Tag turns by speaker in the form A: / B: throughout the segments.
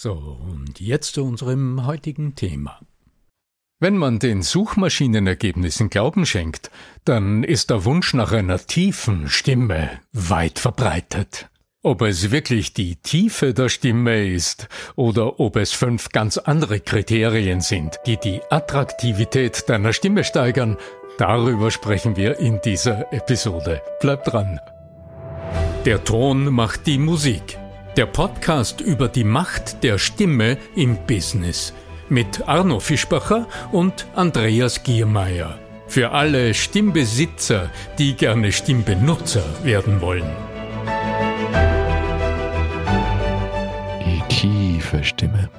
A: So, und jetzt zu unserem heutigen Thema. Wenn man den Suchmaschinenergebnissen Glauben schenkt, dann ist der Wunsch nach einer tiefen Stimme weit verbreitet. Ob es wirklich die Tiefe der Stimme ist oder ob es fünf ganz andere Kriterien sind, die die Attraktivität deiner Stimme steigern, darüber sprechen wir in dieser Episode. Bleibt dran. Der Ton macht die Musik. Der Podcast über die Macht der Stimme im Business mit Arno Fischbacher und Andreas Giermeier. Für alle Stimmbesitzer, die gerne Stimmbenutzer werden wollen.
B: Die tiefe Stimme.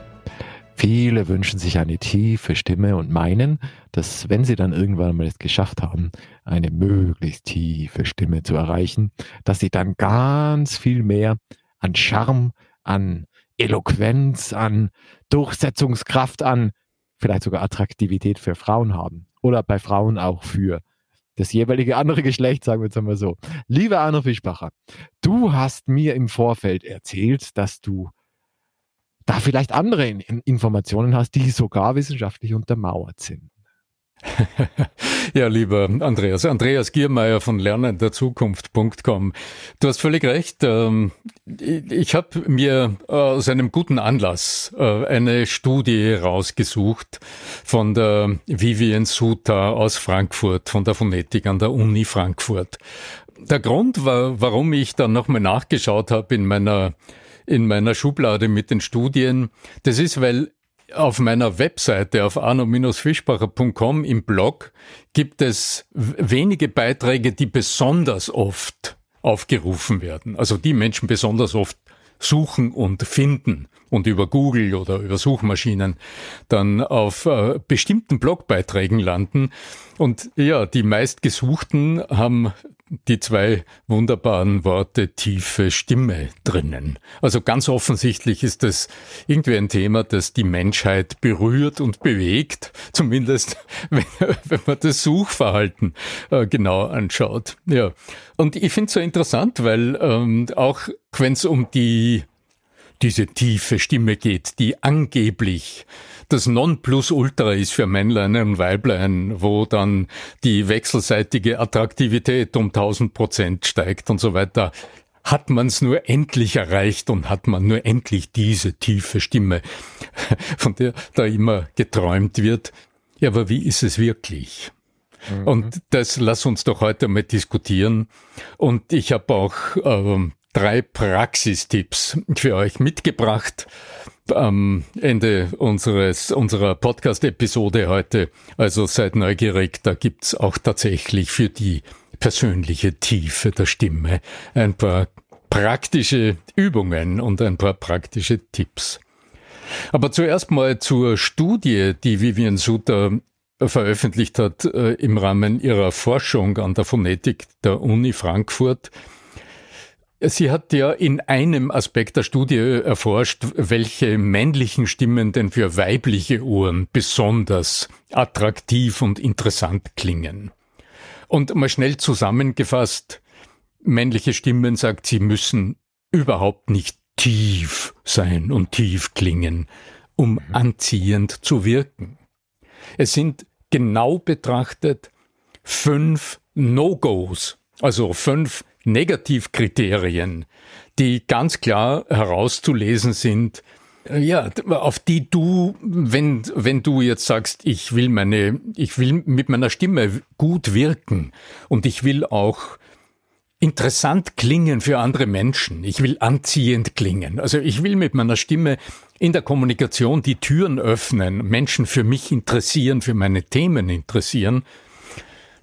B: Viele wünschen sich eine tiefe Stimme und meinen, dass wenn sie dann irgendwann mal es geschafft haben, eine möglichst tiefe Stimme zu erreichen, dass sie dann ganz viel mehr an Charme, an Eloquenz, an Durchsetzungskraft, an vielleicht sogar Attraktivität für Frauen haben. Oder bei Frauen auch für das jeweilige andere Geschlecht, sagen wir jetzt einmal so. Lieber Arno Fischbacher, du hast mir im Vorfeld erzählt, dass du da vielleicht andere Informationen hast, die sogar wissenschaftlich untermauert sind.
A: ja, lieber Andreas, Andreas Giermeier von lernenderzukunft.com. Du hast völlig recht. Ähm, ich habe mir aus einem guten Anlass äh, eine Studie rausgesucht von der Vivian Suta aus Frankfurt, von der Phonetik an der Uni Frankfurt. Der Grund war, warum ich dann nochmal nachgeschaut habe in meiner in meiner Schublade mit den Studien, das ist, weil auf meiner Webseite auf arno-fischbacher.com im Blog gibt es wenige Beiträge, die besonders oft aufgerufen werden. Also die Menschen besonders oft suchen und finden und über Google oder über Suchmaschinen dann auf äh, bestimmten Blogbeiträgen landen. Und ja, die meistgesuchten haben die zwei wunderbaren Worte tiefe Stimme drinnen. Also ganz offensichtlich ist das irgendwie ein Thema, das die Menschheit berührt und bewegt, zumindest wenn, wenn man das Suchverhalten äh, genau anschaut. Ja. Und ich finde es so interessant, weil ähm, auch wenn es um die diese tiefe Stimme geht, die angeblich das Nonplusultra ist für Männlein und Weiblein, wo dann die wechselseitige Attraktivität um 1000 Prozent steigt und so weiter. Hat man es nur endlich erreicht und hat man nur endlich diese tiefe Stimme, von der da immer geträumt wird. Ja, aber wie ist es wirklich? Mhm. Und das lass uns doch heute mal diskutieren. Und ich habe auch ähm, drei Praxistipps für euch mitgebracht am Ende unseres, unserer Podcast-Episode heute. Also seid neugierig, da gibt's auch tatsächlich für die persönliche Tiefe der Stimme ein paar praktische Übungen und ein paar praktische Tipps. Aber zuerst mal zur Studie, die Vivian Suter veröffentlicht hat äh, im Rahmen ihrer Forschung an der Phonetik der Uni Frankfurt. Sie hat ja in einem Aspekt der Studie erforscht, welche männlichen Stimmen denn für weibliche Ohren besonders attraktiv und interessant klingen. Und mal schnell zusammengefasst, männliche Stimmen, sagt sie, müssen überhaupt nicht tief sein und tief klingen, um mhm. anziehend zu wirken. Es sind genau betrachtet fünf No-Gos, also fünf Negativkriterien, die ganz klar herauszulesen sind, ja, auf die du, wenn, wenn du jetzt sagst, ich will meine, ich will mit meiner Stimme gut wirken und ich will auch interessant klingen für andere Menschen. Ich will anziehend klingen. Also ich will mit meiner Stimme in der Kommunikation die Türen öffnen, Menschen für mich interessieren, für meine Themen interessieren.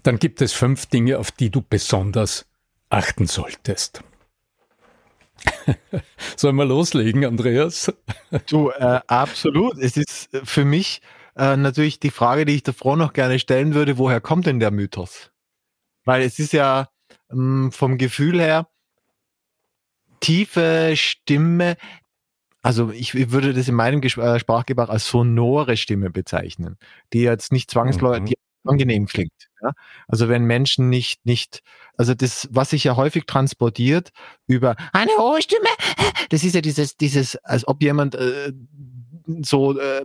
A: Dann gibt es fünf Dinge, auf die du besonders achten solltest. Sollen wir loslegen, Andreas?
B: Du, äh, absolut. Es ist für mich äh, natürlich die Frage, die ich davor noch gerne stellen würde, woher kommt denn der Mythos? Weil es ist ja ähm, vom Gefühl her tiefe Stimme, also ich, ich würde das in meinem Ges äh, Sprachgebrauch als sonore Stimme bezeichnen, die jetzt nicht zwangsläufig, mhm. Angenehm klingt. Ja? Also wenn Menschen nicht, nicht, also das, was sich ja häufig transportiert über eine hohe Stimme, das ist ja dieses, dieses, als ob jemand äh, so äh,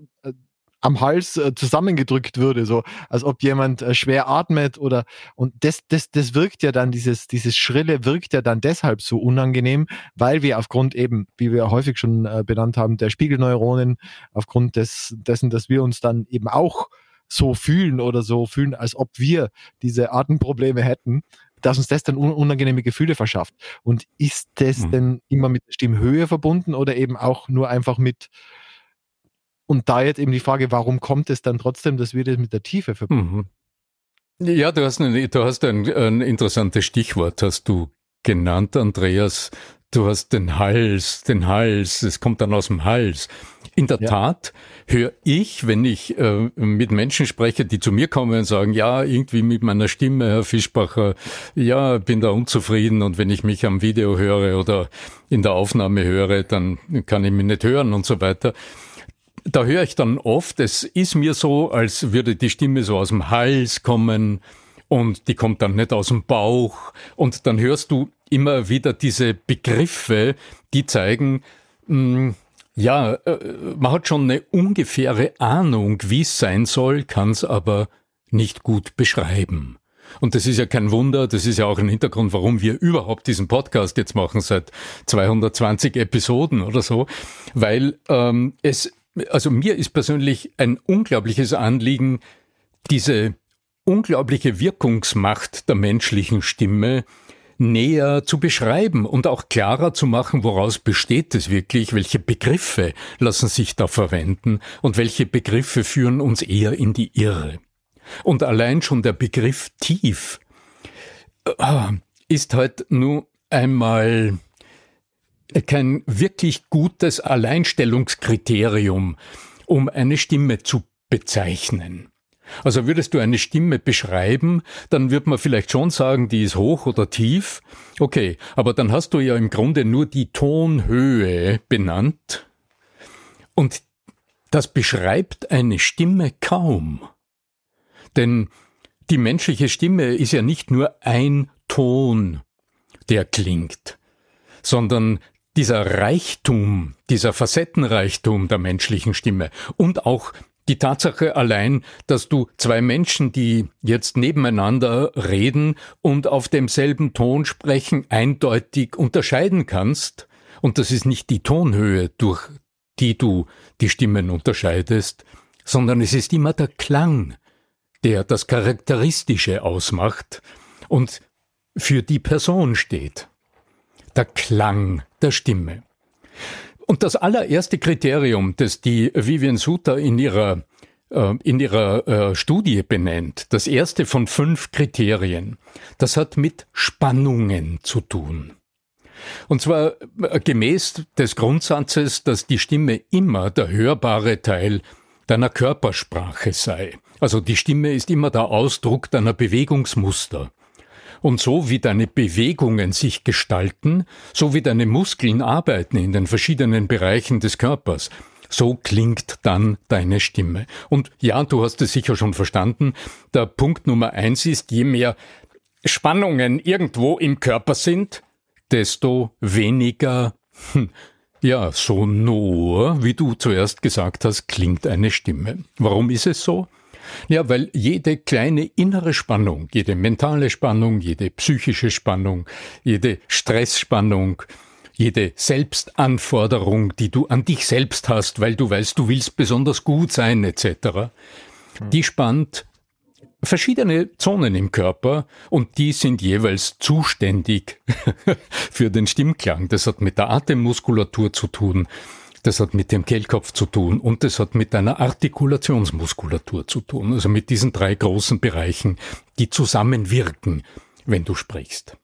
B: am Hals äh, zusammengedrückt würde, so als ob jemand äh, schwer atmet oder und das, das, das wirkt ja dann, dieses, dieses Schrille wirkt ja dann deshalb so unangenehm, weil wir aufgrund eben, wie wir häufig schon äh, benannt haben, der Spiegelneuronen, aufgrund des, dessen, dass wir uns dann eben auch so fühlen oder so fühlen, als ob wir diese Atemprobleme hätten, dass uns das dann unangenehme Gefühle verschafft. Und ist das mhm. denn immer mit der Stimmhöhe verbunden oder eben auch nur einfach mit, und da jetzt eben die Frage, warum kommt es dann trotzdem, dass wir das mit der Tiefe verbinden?
A: Mhm. Ja, du hast, ein, du hast ein, ein interessantes Stichwort, hast du genannt, Andreas. Du hast den Hals, den Hals, es kommt dann aus dem Hals. In der ja. Tat höre ich, wenn ich äh, mit Menschen spreche, die zu mir kommen und sagen, ja, irgendwie mit meiner Stimme, Herr Fischbacher, ja, bin da unzufrieden und wenn ich mich am Video höre oder in der Aufnahme höre, dann kann ich mich nicht hören und so weiter. Da höre ich dann oft, es ist mir so, als würde die Stimme so aus dem Hals kommen und die kommt dann nicht aus dem Bauch und dann hörst du immer wieder diese Begriffe, die zeigen, mh, hm, ja, äh, man hat schon eine ungefähre Ahnung, wie es sein soll, kann es aber nicht gut beschreiben. Und das ist ja kein Wunder, das ist ja auch ein Hintergrund, warum wir überhaupt diesen Podcast jetzt machen seit 220 Episoden oder so, weil ähm, es, also mir ist persönlich ein unglaubliches Anliegen, diese unglaubliche Wirkungsmacht der menschlichen Stimme näher zu beschreiben und auch klarer zu machen, woraus besteht es wirklich, welche Begriffe lassen sich da verwenden und welche Begriffe führen uns eher in die Irre. Und allein schon der Begriff tief äh, ist halt nur einmal kein wirklich gutes Alleinstellungskriterium, um eine Stimme zu bezeichnen. Also würdest du eine Stimme beschreiben, dann wird man vielleicht schon sagen, die ist hoch oder tief. Okay, aber dann hast du ja im Grunde nur die Tonhöhe benannt. Und das beschreibt eine Stimme kaum. Denn die menschliche Stimme ist ja nicht nur ein Ton, der klingt, sondern dieser Reichtum, dieser Facettenreichtum der menschlichen Stimme und auch die Tatsache allein, dass du zwei Menschen, die jetzt nebeneinander reden und auf demselben Ton sprechen, eindeutig unterscheiden kannst, und das ist nicht die Tonhöhe, durch die du die Stimmen unterscheidest, sondern es ist immer der Klang, der das Charakteristische ausmacht und für die Person steht. Der Klang der Stimme. Und das allererste Kriterium, das die Vivian Suter in ihrer äh, in ihrer äh, Studie benennt, das erste von fünf Kriterien, das hat mit Spannungen zu tun. Und zwar äh, gemäß des Grundsatzes, dass die Stimme immer der hörbare Teil deiner Körpersprache sei. Also die Stimme ist immer der Ausdruck deiner Bewegungsmuster. Und so wie deine Bewegungen sich gestalten, so wie deine Muskeln arbeiten in den verschiedenen Bereichen des Körpers, so klingt dann deine Stimme. Und ja, du hast es sicher schon verstanden. Der Punkt Nummer eins ist, je mehr Spannungen irgendwo im Körper sind, desto weniger hm, Ja, so nur, wie du zuerst gesagt hast, klingt eine Stimme. Warum ist es so? Ja, weil jede kleine innere Spannung, jede mentale Spannung, jede psychische Spannung, jede Stressspannung, jede Selbstanforderung, die du an dich selbst hast, weil du weißt, du willst besonders gut sein, etc., die spannt verschiedene Zonen im Körper und die sind jeweils zuständig für den Stimmklang. Das hat mit der Atemmuskulatur zu tun, das hat mit dem Kehlkopf zu tun und das hat mit deiner Artikulationsmuskulatur zu tun. Also mit diesen drei großen Bereichen, die zusammenwirken, wenn du sprichst.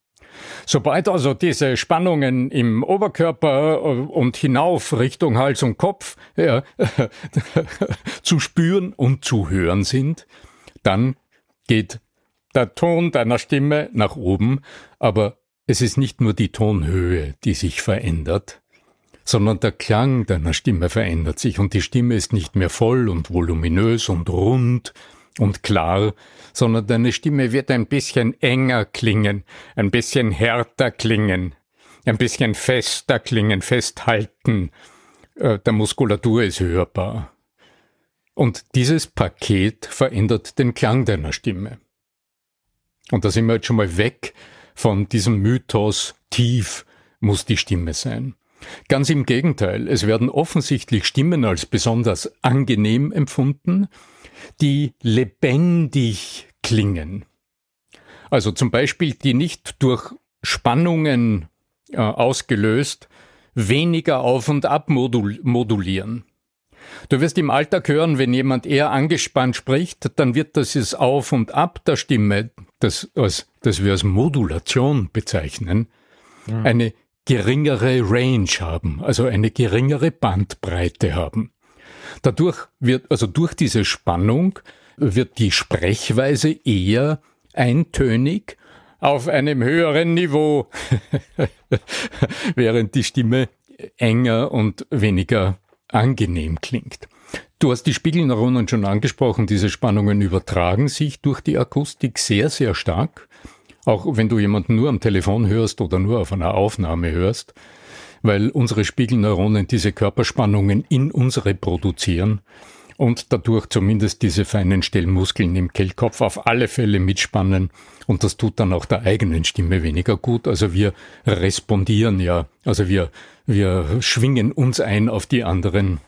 A: Sobald also diese Spannungen im Oberkörper und hinauf Richtung Hals und Kopf ja, zu spüren und zu hören sind, dann geht der Ton deiner Stimme nach oben, aber es ist nicht nur die Tonhöhe, die sich verändert, sondern der Klang deiner Stimme verändert sich und die Stimme ist nicht mehr voll und voluminös und rund und klar, sondern deine Stimme wird ein bisschen enger klingen, ein bisschen härter klingen, ein bisschen fester klingen, festhalten, äh, der Muskulatur ist hörbar. Und dieses Paket verändert den Klang deiner Stimme. Und da sind wir jetzt schon mal weg von diesem Mythos, tief muss die Stimme sein. Ganz im Gegenteil, es werden offensichtlich Stimmen als besonders angenehm empfunden, die lebendig klingen. Also zum Beispiel, die nicht durch Spannungen äh, ausgelöst weniger auf und ab modul modulieren. Du wirst im Alltag hören, wenn jemand eher angespannt spricht, dann wird das es Auf und Ab der Stimme, das, als, das wir als Modulation bezeichnen, ja. eine geringere Range haben, also eine geringere Bandbreite haben. Dadurch wird, also durch diese Spannung wird die Sprechweise eher eintönig auf einem höheren Niveau, während die Stimme enger und weniger angenehm klingt. Du hast die Spiegelneuronen schon angesprochen, diese Spannungen übertragen sich durch die Akustik sehr, sehr stark auch wenn du jemanden nur am Telefon hörst oder nur auf einer Aufnahme hörst, weil unsere Spiegelneuronen diese Körperspannungen in uns reproduzieren und dadurch zumindest diese feinen Stellmuskeln im Kehlkopf auf alle Fälle mitspannen und das tut dann auch der eigenen Stimme weniger gut. Also wir respondieren ja, also wir, wir schwingen uns ein auf die anderen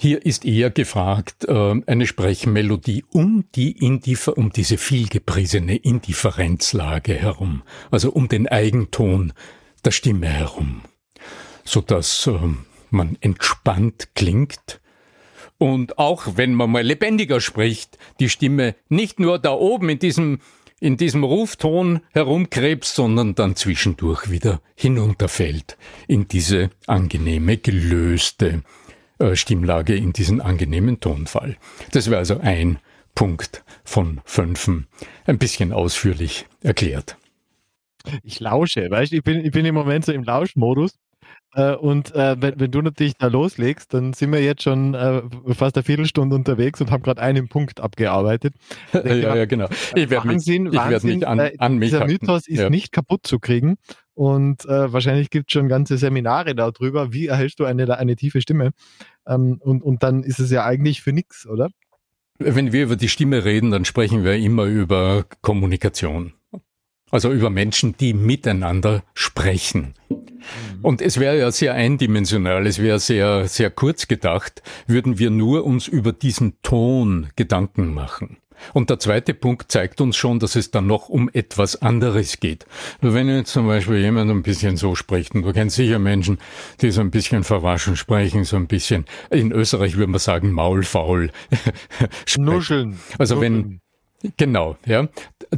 A: hier ist eher gefragt äh, eine Sprechmelodie um die Indiffer um diese vielgepriesene Indifferenzlage herum, also um den Eigenton der Stimme herum, so dass äh, man entspannt klingt. Und auch wenn man mal lebendiger spricht, die Stimme nicht nur da oben in diesem in diesem Rufton herumkrebst, sondern dann zwischendurch wieder hinunterfällt in diese angenehme, gelöste äh, Stimmlage in diesen angenehmen Tonfall. Das wäre also ein Punkt von fünfen. Ein bisschen ausführlich erklärt.
B: Ich lausche, weißt du, ich bin, ich bin im Moment so im Lauschmodus. Äh, und äh, wenn, wenn, du natürlich da loslegst, dann sind wir jetzt schon äh, fast eine Viertelstunde unterwegs und haben gerade einen Punkt abgearbeitet.
A: ja, ja, genau. Ich werde mich, ich werd mich an, äh, an mich
B: Dieser Mythos ist ja. nicht kaputt zu kriegen. Und äh, wahrscheinlich gibt es schon ganze Seminare darüber, wie erhältst du eine, eine tiefe Stimme. Ähm, und, und dann ist es ja eigentlich für nichts, oder?
A: Wenn wir über die Stimme reden, dann sprechen wir immer über Kommunikation. Also über Menschen, die miteinander sprechen. Mhm. Und es wäre ja sehr eindimensional, es wäre sehr, sehr kurz gedacht, würden wir nur uns über diesen Ton Gedanken machen. Und der zweite Punkt zeigt uns schon, dass es dann noch um etwas anderes geht. Wenn jetzt zum Beispiel jemand ein bisschen so spricht, und du kennst sicher Menschen, die so ein bisschen verwaschen sprechen, so ein bisschen, in Österreich würde man sagen, maulfaul.
B: Nuscheln.
A: Also Nuscheln. wenn, genau, ja.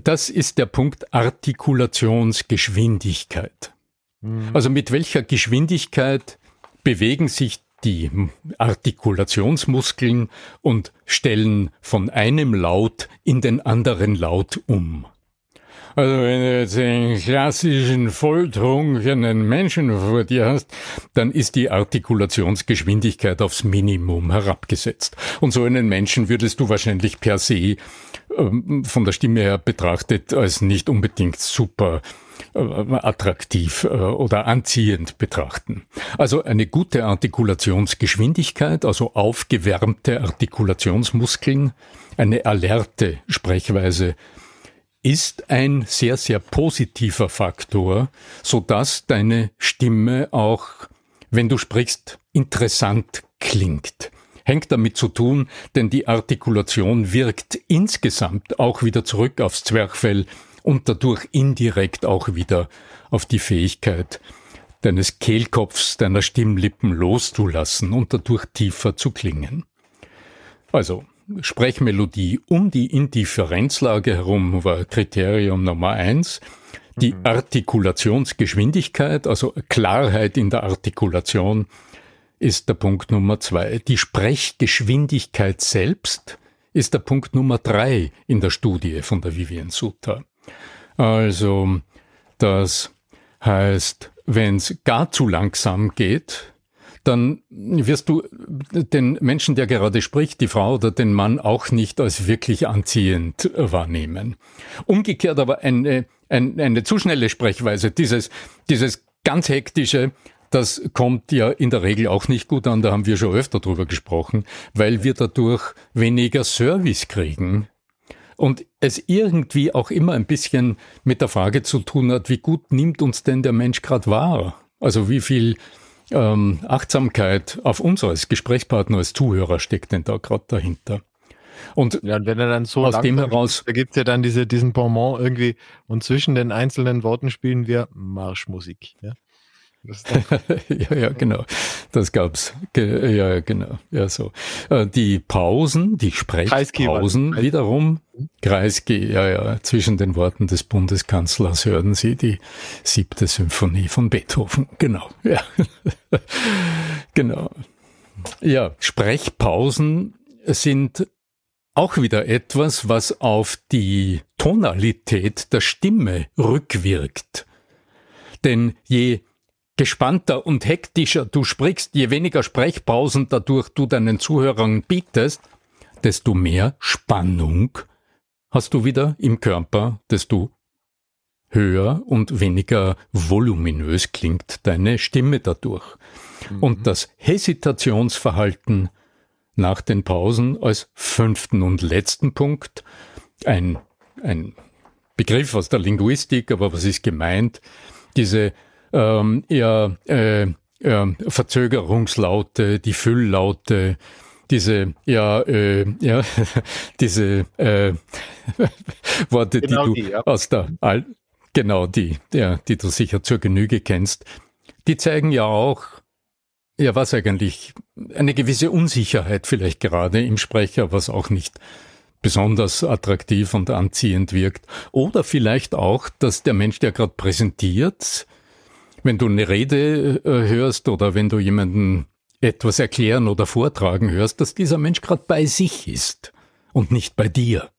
A: Das ist der Punkt Artikulationsgeschwindigkeit. Mhm. Also mit welcher Geschwindigkeit bewegen sich die Artikulationsmuskeln und stellen von einem Laut in den anderen Laut um. Also wenn du jetzt einen klassischen volltrunkenen Menschen vor dir hast, dann ist die Artikulationsgeschwindigkeit aufs Minimum herabgesetzt. Und so einen Menschen würdest du wahrscheinlich per se ähm, von der Stimme her betrachtet als nicht unbedingt super attraktiv äh, oder anziehend betrachten. Also eine gute Artikulationsgeschwindigkeit, also aufgewärmte Artikulationsmuskeln, eine alerte Sprechweise ist ein sehr, sehr positiver Faktor, so dass deine Stimme auch, wenn du sprichst, interessant klingt. Hängt damit zu tun, denn die Artikulation wirkt insgesamt auch wieder zurück aufs Zwerchfell und dadurch indirekt auch wieder auf die Fähigkeit deines Kehlkopfs, deiner Stimmlippen loszulassen und dadurch tiefer zu klingen. Also, Sprechmelodie um die Indifferenzlage herum war Kriterium Nummer eins. Die mhm. Artikulationsgeschwindigkeit, also Klarheit in der Artikulation, ist der Punkt Nummer zwei. Die Sprechgeschwindigkeit selbst ist der Punkt Nummer drei in der Studie von der Vivian Sutta. Also, das heißt, wenn es gar zu langsam geht, dann wirst du den Menschen, der gerade spricht, die Frau oder den Mann auch nicht als wirklich anziehend wahrnehmen. Umgekehrt aber eine, eine, eine zu schnelle Sprechweise, dieses, dieses ganz hektische, das kommt ja in der Regel auch nicht gut an, da haben wir schon öfter drüber gesprochen, weil wir dadurch weniger Service kriegen und es irgendwie auch immer ein bisschen mit der Frage zu tun hat, wie gut nimmt uns denn der Mensch gerade wahr? Also wie viel ähm, Achtsamkeit auf uns als Gesprächspartner, als Zuhörer steckt denn da gerade dahinter?
B: Und, ja, wenn er dann so
A: aus dem heraus,
B: da gibt's ja dann diese, diesen Bonbon irgendwie und zwischen den einzelnen Worten spielen wir Marschmusik. Ja?
A: ja, ja, genau. Das gab's. Ge ja, genau. Ja, so. Äh, die Pausen, die Sprechpausen wiederum, Kreisky, ja, ja, zwischen den Worten des Bundeskanzlers hörten Sie die siebte Symphonie von Beethoven. Genau, ja. genau. Ja, Sprechpausen sind auch wieder etwas, was auf die Tonalität der Stimme rückwirkt. Denn je gespannter und hektischer du sprichst, je weniger Sprechpausen dadurch du deinen Zuhörern bietest, desto mehr Spannung hast du wieder im Körper, desto höher und weniger voluminös klingt deine Stimme dadurch. Mhm. Und das Hesitationsverhalten nach den Pausen als fünften und letzten Punkt, ein, ein Begriff aus der Linguistik, aber was ist gemeint? Diese ähm, eher äh, äh, Verzögerungslaute, die Fülllaute, diese ja äh, ja diese äh, Worte, genau die du die, ja. aus der Al genau die ja, die du sicher zur Genüge kennst, die zeigen ja auch ja was eigentlich eine gewisse Unsicherheit vielleicht gerade im Sprecher, was auch nicht besonders attraktiv und anziehend wirkt. Oder vielleicht auch, dass der Mensch, der gerade präsentiert, wenn du eine Rede äh, hörst oder wenn du jemanden etwas erklären oder vortragen hörst, dass dieser Mensch gerade bei sich ist und nicht bei dir.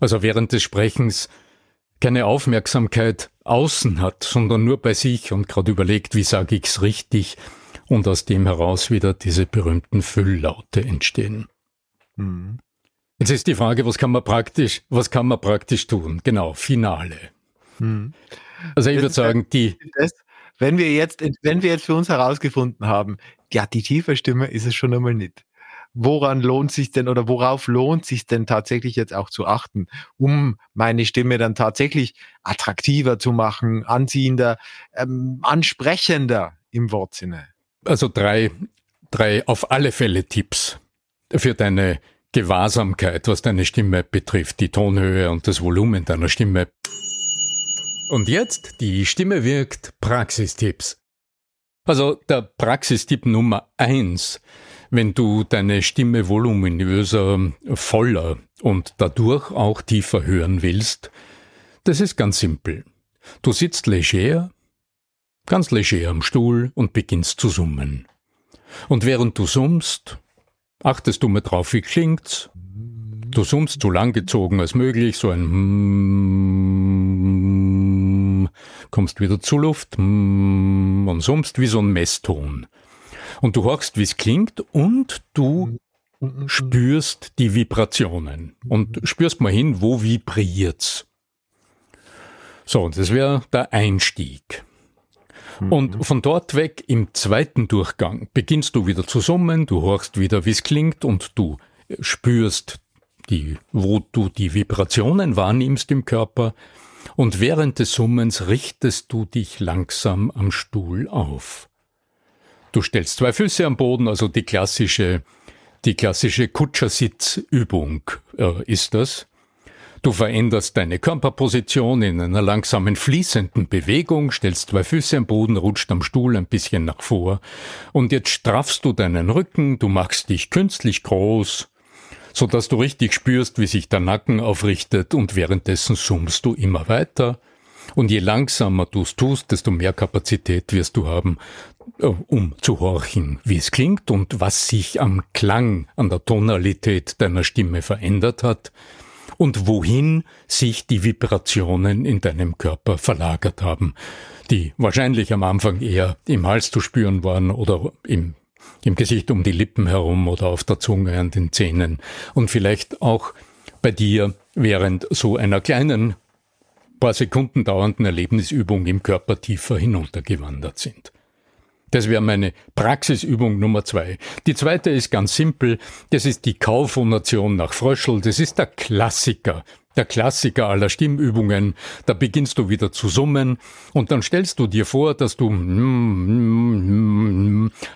A: Also während des Sprechens keine Aufmerksamkeit außen hat, sondern nur bei sich und gerade überlegt, wie sage ich's richtig und aus dem heraus wieder diese berühmten Fülllaute entstehen. Mhm. Jetzt ist die Frage, was kann man praktisch, was kann man praktisch tun? Genau, Finale. Mhm. Also ich würde sagen, die.
B: Das, wenn wir jetzt, wenn wir jetzt für uns herausgefunden haben, ja, die tiefe Stimme ist es schon einmal nicht. Woran lohnt sich denn oder worauf lohnt sich denn tatsächlich jetzt auch zu achten, um meine Stimme dann tatsächlich attraktiver zu machen, anziehender, ähm, ansprechender im Wortsinne?
A: Also drei, drei auf alle Fälle Tipps für deine Gewahrsamkeit, was deine Stimme betrifft, die Tonhöhe und das Volumen deiner Stimme. Und jetzt die Stimme wirkt Praxistipps. Also der Praxistipp Nummer eins, wenn du deine Stimme voluminöser, voller und dadurch auch tiefer hören willst, das ist ganz simpel. Du sitzt leger, ganz leger am Stuhl und beginnst zu summen. Und während du summst, achtest du mal drauf, wie klingt's. Du summst so langgezogen als möglich, so ein kommst wieder zur Luft mm, und summst wie so ein Messton. Und du horchst, wie es klingt und du spürst die Vibrationen und spürst mal hin, wo vibriert's. So, das wäre der Einstieg. Mhm. Und von dort weg im zweiten Durchgang beginnst du wieder zu summen, du horchst wieder, wie es klingt und du spürst, die, wo du die Vibrationen wahrnimmst im Körper. Und während des Summens richtest du dich langsam am Stuhl auf. Du stellst zwei Füße am Boden, also die klassische, die klassische Kutschersitzübung äh, ist das. Du veränderst deine Körperposition in einer langsamen fließenden Bewegung, stellst zwei Füße am Boden, rutscht am Stuhl ein bisschen nach vor und jetzt straffst du deinen Rücken, du machst dich künstlich groß, so dass du richtig spürst, wie sich der Nacken aufrichtet und währenddessen summst du immer weiter. Und je langsamer du es tust, desto mehr Kapazität wirst du haben, äh, um zu horchen, wie es klingt und was sich am Klang, an der Tonalität deiner Stimme verändert hat und wohin sich die Vibrationen in deinem Körper verlagert haben, die wahrscheinlich am Anfang eher im Hals zu spüren waren oder im, im Gesicht um die Lippen herum oder auf der Zunge an den Zähnen und vielleicht auch bei dir während so einer kleinen, paar Sekunden dauernden Erlebnisübung im Körper tiefer hinuntergewandert sind. Das wäre meine Praxisübung Nummer zwei. Die zweite ist ganz simpel. Das ist die Kauphonation nach Fröschel. Das ist der Klassiker. Der Klassiker aller Stimmübungen. Da beginnst du wieder zu summen und dann stellst du dir vor, dass du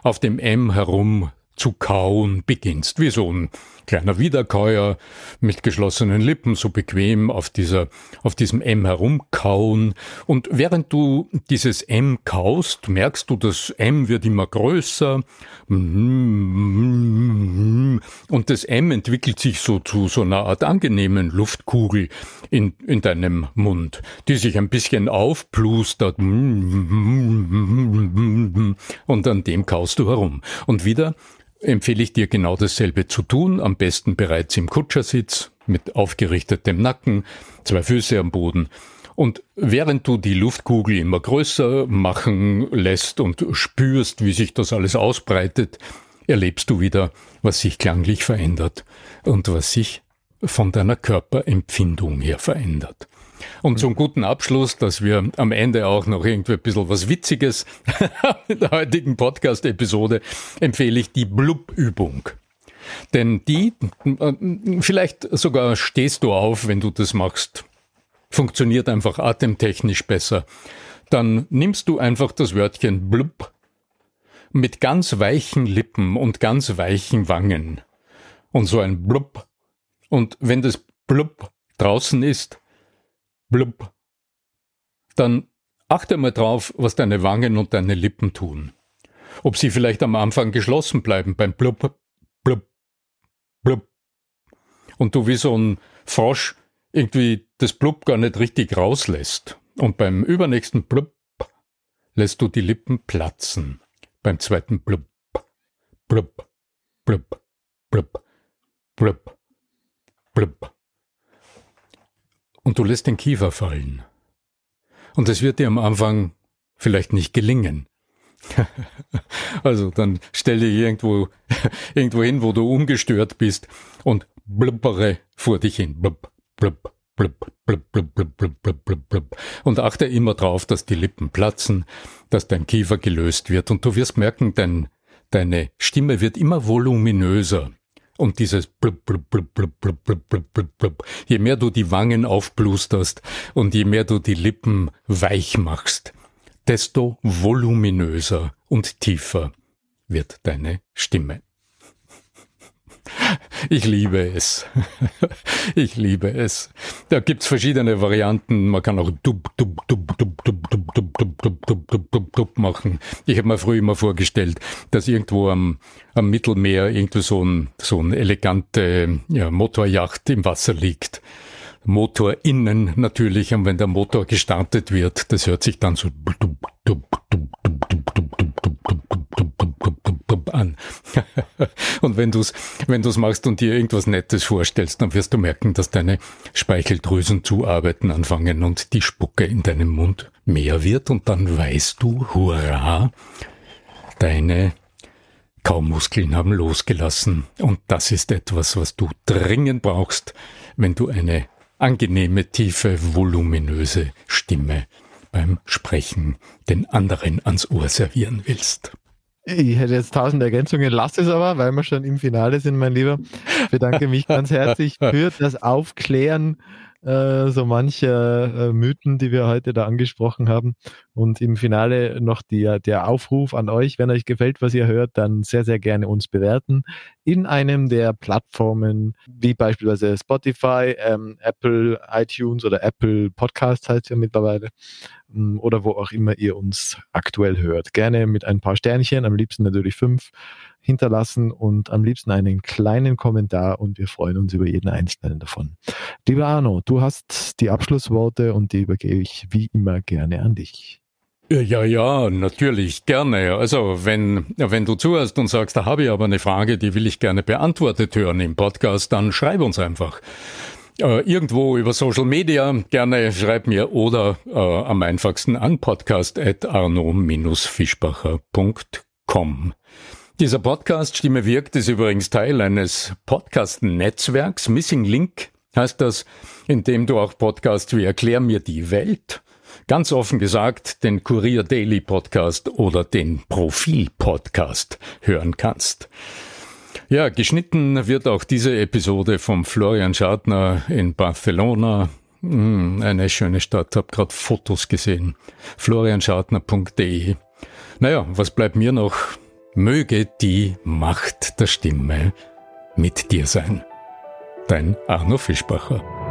A: auf dem M herum zu kauen beginnst, wie so ein kleiner Wiederkäuer mit geschlossenen Lippen, so bequem auf dieser, auf diesem M herumkauen. Und während du dieses M kaust, merkst du, das M wird immer größer. Und das M entwickelt sich so zu so einer Art angenehmen Luftkugel in, in deinem Mund, die sich ein bisschen aufplustert. Und an dem kaust du herum. Und wieder empfehle ich dir genau dasselbe zu tun, am besten bereits im Kutschersitz mit aufgerichtetem Nacken, zwei Füße am Boden. Und während du die Luftkugel immer größer machen lässt und spürst, wie sich das alles ausbreitet, erlebst du wieder, was sich klanglich verändert und was sich von deiner Körperempfindung her verändert. Und zum guten Abschluss, dass wir am Ende auch noch irgendwie ein bisschen was Witziges in der heutigen Podcast-Episode empfehle ich die Blub-Übung. Denn die, vielleicht sogar stehst du auf, wenn du das machst, funktioniert einfach atemtechnisch besser. Dann nimmst du einfach das Wörtchen blub mit ganz weichen Lippen und ganz weichen Wangen und so ein blub. Und wenn das blub draußen ist, blub, dann achte mal drauf, was deine Wangen und deine Lippen tun. Ob sie vielleicht am Anfang geschlossen bleiben beim blub, blub, blub. Und du wie so ein Frosch irgendwie das blub gar nicht richtig rauslässt. Und beim übernächsten blub lässt du die Lippen platzen. Beim zweiten blub, blub, blub, blub, blub, blub und du lässt den Kiefer fallen. Und es wird dir am Anfang vielleicht nicht gelingen. also dann stell dich irgendwo, irgendwo hin, wo du ungestört bist und blubbere vor dich hin. Blub, blub, blub, blub, blub, blub, blub, blub, blub, blub. Und achte immer drauf, dass die Lippen platzen, dass dein Kiefer gelöst wird und du wirst merken, dein, deine Stimme wird immer voluminöser. Und dieses blub, blub, blub, blub, blub, blub, blub, blub, blub. Je mehr du die Wangen aufblusterst und je mehr du die Lippen weich machst, desto voluminöser und tiefer wird deine Stimme. Ich liebe es. Ich liebe es. Da gibt's verschiedene Varianten. Man kann auch dub, dub, dub, dub, dub, dub, dub, dub, dub, dub, dub, dub, dub machen. Ich habe mir früher immer vorgestellt, dass irgendwo am, am Mittelmeer irgendwie so ein, so ein elegante ja, Motorjacht im Wasser liegt. Motor innen natürlich, und wenn der Motor gestartet wird, das hört sich dann so an. und wenn du es wenn du's machst und dir irgendwas Nettes vorstellst, dann wirst du merken, dass deine Speicheldrüsen zu arbeiten anfangen und die Spucke in deinem Mund mehr wird und dann weißt du, hurra, deine Kaumuskeln haben losgelassen und das ist etwas, was du dringend brauchst, wenn du eine angenehme, tiefe, voluminöse Stimme beim Sprechen den anderen ans Ohr servieren willst.
B: Ich hätte jetzt tausend Ergänzungen, lass es aber, weil wir schon im Finale sind, mein Lieber. Ich bedanke mich ganz herzlich für das Aufklären äh, so manche äh, Mythen, die wir heute da angesprochen haben. Und im Finale noch die, der Aufruf an euch, wenn euch gefällt, was ihr hört, dann sehr, sehr gerne uns bewerten in einem der Plattformen, wie beispielsweise Spotify, ähm, Apple iTunes oder Apple Podcasts heißt ja mittlerweile, ähm, oder wo auch immer ihr uns aktuell hört. Gerne mit ein paar Sternchen, am liebsten natürlich fünf hinterlassen und am liebsten einen kleinen Kommentar und wir freuen uns über jeden einzelnen davon. Lieber Arno, du hast die Abschlussworte und die übergebe ich wie immer gerne an dich.
A: Ja, ja, natürlich, gerne. Also wenn, wenn du zuhörst und sagst, da habe ich aber eine Frage, die will ich gerne beantwortet hören im Podcast, dann schreib uns einfach. Äh, irgendwo über Social Media, gerne schreib mir oder äh, am einfachsten an podcast.arno-fischbacher.com. Dieser Podcast Stimme wirkt ist übrigens Teil eines Podcast-Netzwerks. Missing Link heißt das, in dem du auch Podcasts wie Erklär mir die Welt, ganz offen gesagt den Kurier Daily Podcast oder den Profil Podcast hören kannst. Ja, geschnitten wird auch diese Episode vom Florian Schadner in Barcelona. Hm, eine schöne Stadt, hab gerade Fotos gesehen. florianschadner.de. Naja, was bleibt mir noch? Möge die Macht der Stimme mit dir sein. Dein Arno Fischbacher.